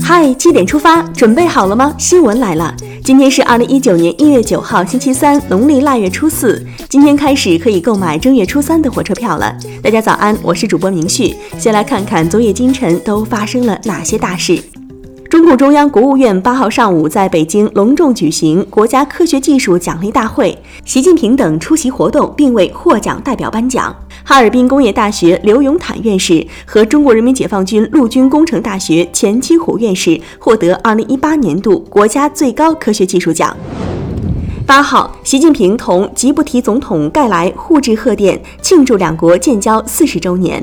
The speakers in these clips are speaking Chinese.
嗨，七点出发，准备好了吗？新闻来了，今天是二零一九年一月九号，星期三，农历腊月初四。今天开始可以购买正月初三的火车票了。大家早安，我是主播明旭。先来看看昨夜今晨都发生了哪些大事。中共中央、国务院八号上午在北京隆重举行国家科学技术奖励大会，习近平等出席活动，并为获奖代表颁奖。哈尔滨工业大学刘永坦院士和中国人民解放军陆军工程大学钱七虎院士获得二零一八年度国家最高科学技术奖。八号，习近平同吉布提总统盖莱互致贺电，庆祝两国建交四十周年。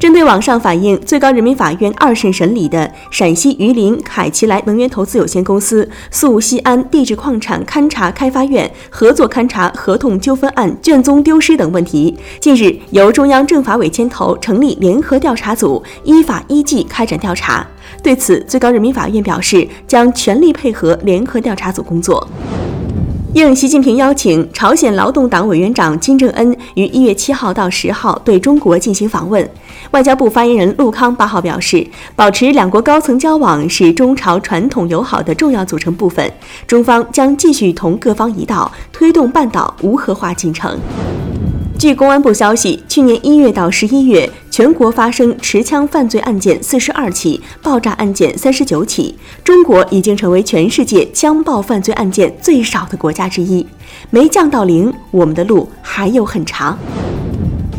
针对网上反映，最高人民法院二审审理的陕西榆林凯奇莱能源投资有限公司诉西安地质矿产勘查开发院合作勘察合同纠纷案卷宗丢失等问题，近日由中央政法委牵头成立联合调查组，依法依纪开展调查。对此，最高人民法院表示将全力配合联合调查组工作。应习近平邀请，朝鲜劳动党委员长金正恩于一月七号到十号对中国进行访问。外交部发言人陆康八号表示，保持两国高层交往是中朝传统友好的重要组成部分，中方将继续同各方一道推动半岛无核化进程。据公安部消息，去年一月到十一月，全国发生持枪犯罪案件四十二起，爆炸案件三十九起。中国已经成为全世界枪爆犯罪案件最少的国家之一。没降到零，我们的路还有很长。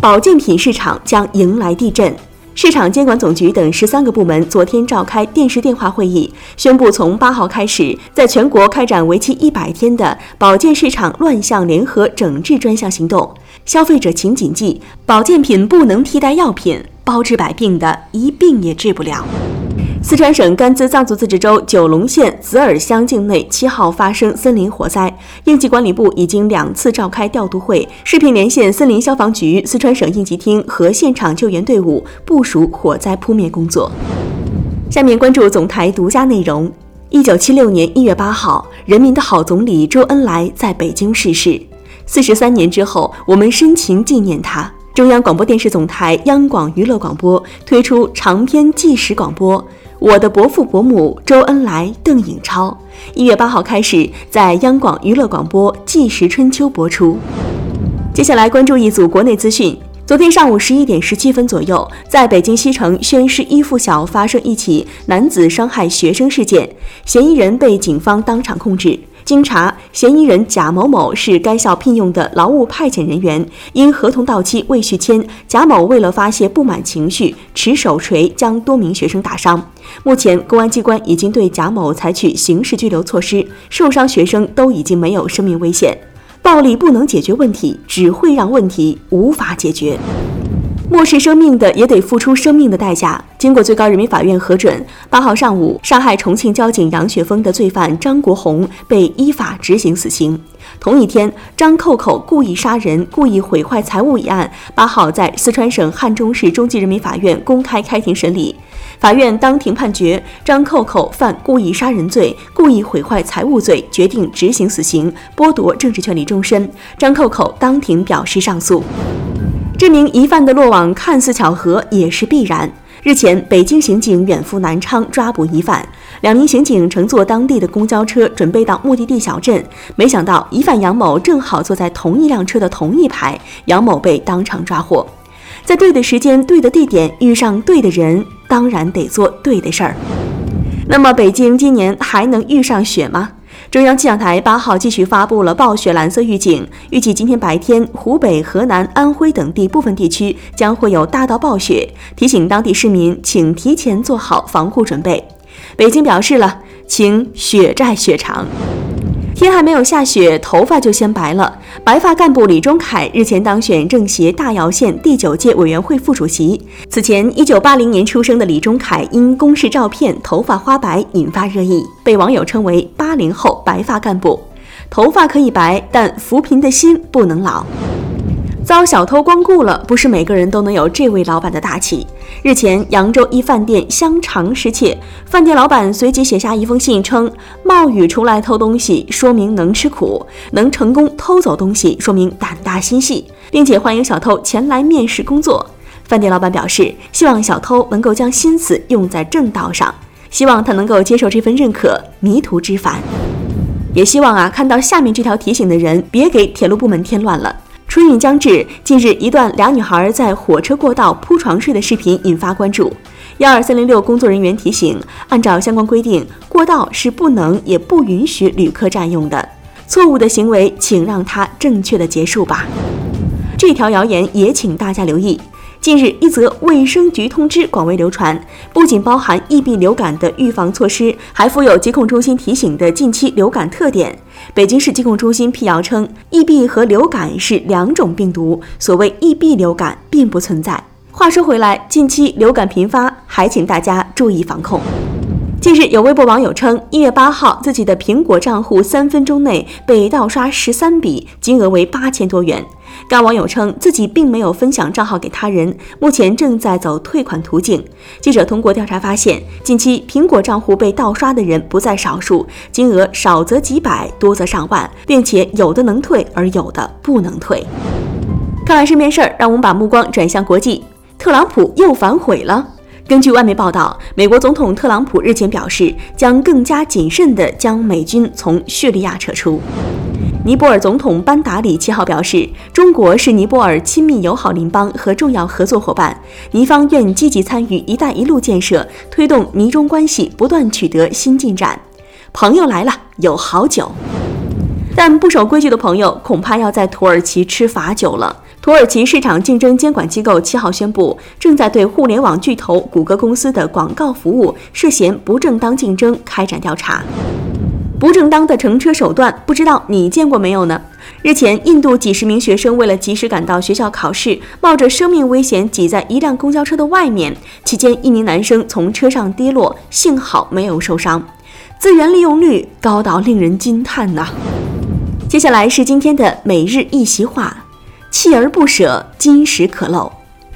保健品市场将迎来地震。市场监管总局等十三个部门昨天召开电视电话会议，宣布从八号开始，在全国开展为期一百天的保健市场乱象联合整治专项行动。消费者请谨记，保健品不能替代药品，包治百病的一病也治不了。四川省甘孜藏族自治州九龙县子耳乡境内七号发生森林火灾，应急管理部已经两次召开调度会，视频连线森林消防局、四川省应急厅和现场救援队伍，部署火灾扑灭工作。下面关注总台独家内容：一九七六年一月八号，人民的好总理周恩来在北京逝世。四十三年之后，我们深情纪念他。中央广播电视总台央广娱乐广播推出长篇纪实广播。我的伯父伯母周恩来、邓颖超，一月八号开始在央广娱乐广播《纪实春秋》播出。接下来关注一组国内资讯。昨天上午十一点十七分左右，在北京西城宣师一附小发生一起男子伤害学生事件，嫌疑人被警方当场控制。经查，嫌疑人贾某某是该校聘用的劳务派遣人员。因合同到期未续签，贾某为了发泄不满情绪，持手锤将多名学生打伤。目前，公安机关已经对贾某采取刑事拘留措施，受伤学生都已经没有生命危险。暴力不能解决问题，只会让问题无法解决。漠视生命的也得付出生命的代价。经过最高人民法院核准，八号上午杀害重庆交警杨雪峰的罪犯张国红被依法执行死刑。同一天，张扣扣故意杀人、故意毁坏财物一案，八号在四川省汉中市中级人民法院公开开庭审理。法院当庭判决张扣扣犯故意杀人罪、故意毁坏财物罪，决定执行死刑，剥夺政治权利终身。张扣扣当庭表示上诉。这名疑犯的落网看似巧合，也是必然。日前，北京刑警远赴南昌抓捕疑犯，两名刑警乘坐当地的公交车，准备到目的地小镇。没想到，疑犯杨某正好坐在同一辆车的同一排，杨某被当场抓获。在对的时间、对的地点遇上对的人，当然得做对的事儿。那么，北京今年还能遇上雪吗？中央气象台八号继续发布了暴雪蓝色预警，预计今天白天湖北、河南、安徽等地部分地区将会有大到暴雪，提醒当地市民请提前做好防护准备。北京表示了，请血债血偿。天还没有下雪，头发就先白了。白发干部李忠凯日前当选政协大姚县第九届委员会副主席。此前，一九八零年出生的李忠凯因公示照片头发花白引发热议，被网友称为“八零后白发干部”。头发可以白，但扶贫的心不能老。遭小偷光顾了，不是每个人都能有这位老板的大气。日前，扬州一饭店香肠失窃，饭店老板随即写下一封信，称冒雨出来偷东西，说明能吃苦；能成功偷走东西，说明胆大心细，并且欢迎小偷前来面试工作。饭店老板表示，希望小偷能够将心思用在正道上，希望他能够接受这份认可，迷途知返。也希望啊，看到下面这条提醒的人，别给铁路部门添乱了。春运将至，近日一段俩女孩在火车过道铺床睡的视频引发关注。幺二三零六工作人员提醒，按照相关规定，过道是不能也不允许旅客占用的。错误的行为，请让它正确的结束吧。这条谣言也请大家留意。近日，一则卫生局通知广为流传，不仅包含疫病流感的预防措施，还附有疾控中心提醒的近期流感特点。北京市疾控中心辟谣称，疫病和流感是两种病毒，所谓疫病流感并不存在。话说回来，近期流感频发，还请大家注意防控。近日，有微博网友称，一月八号自己的苹果账户三分钟内被盗刷十三笔，金额为八千多元。该网友称自己并没有分享账号给他人，目前正在走退款途径。记者通过调查发现，近期苹果账户被盗刷的人不在少数，金额少则几百，多则上万，并且有的能退，而有的不能退。看完身边事儿，让我们把目光转向国际，特朗普又反悔了。根据外媒报道，美国总统特朗普日前表示，将更加谨慎地将美军从叙利亚撤出。尼泊尔总统班达里七号表示，中国是尼泊尔亲密友好邻邦和重要合作伙伴，尼方愿积极参与“一带一路”建设，推动尼中关系不断取得新进展。朋友来了，有好酒。但不守规矩的朋友恐怕要在土耳其吃罚酒了。土耳其市场竞争监管机构七号宣布，正在对互联网巨头谷歌公司的广告服务涉嫌不正当竞争开展调查。不正当的乘车手段，不知道你见过没有呢？日前，印度几十名学生为了及时赶到学校考试，冒着生命危险挤在一辆公交车的外面，期间一名男生从车上跌落，幸好没有受伤。资源利用率高到令人惊叹呐！接下来是今天的每日一席话：锲而不舍，金石可镂。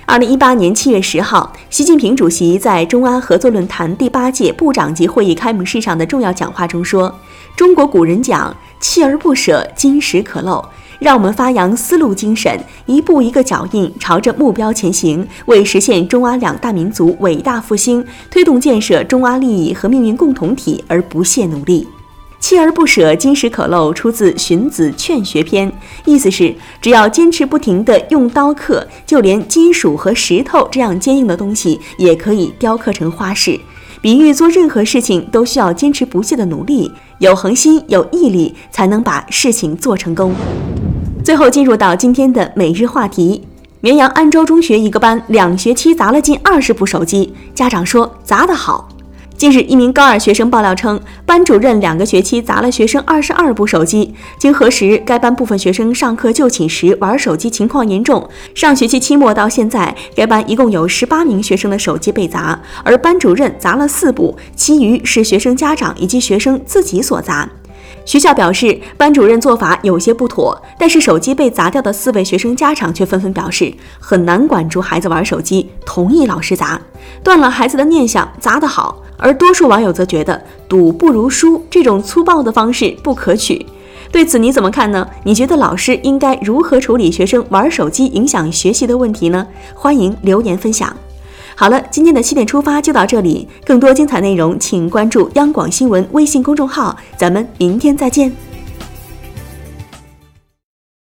二零一八年七月十号，习近平主席在中阿合作论坛第八届部长级会议开幕式上的重要讲话中说：“中国古人讲，锲而不舍，金石可镂。让我们发扬丝路精神，一步一个脚印，朝着目标前行，为实现中阿两大民族伟大复兴，推动建设中阿利益和命运共同体而不懈努力。”锲而不舍，金石可镂，出自《荀子·劝学篇》，意思是只要坚持不停地用刀刻，就连金属和石头这样坚硬的东西也可以雕刻成花式。比喻做任何事情都需要坚持不懈的努力，有恒心、有毅力，才能把事情做成功。最后进入到今天的每日话题：绵阳安州中学一个班两学期砸了近二十部手机，家长说砸得好。近日，一名高二学生爆料称，班主任两个学期砸了学生二十二部手机。经核实，该班部分学生上课就寝时玩手机情况严重。上学期期末到现在，该班一共有十八名学生的手机被砸，而班主任砸了四部，其余是学生家长以及学生自己所砸。学校表示，班主任做法有些不妥，但是手机被砸掉的四位学生家长却纷纷表示很难管住孩子玩手机，同意老师砸，断了孩子的念想，砸得好。而多数网友则觉得赌不如输这种粗暴的方式不可取。对此你怎么看呢？你觉得老师应该如何处理学生玩手机影响学习的问题呢？欢迎留言分享。好了，今天的七点出发就到这里，更多精彩内容请关注央广新闻微信公众号，咱们明天再见。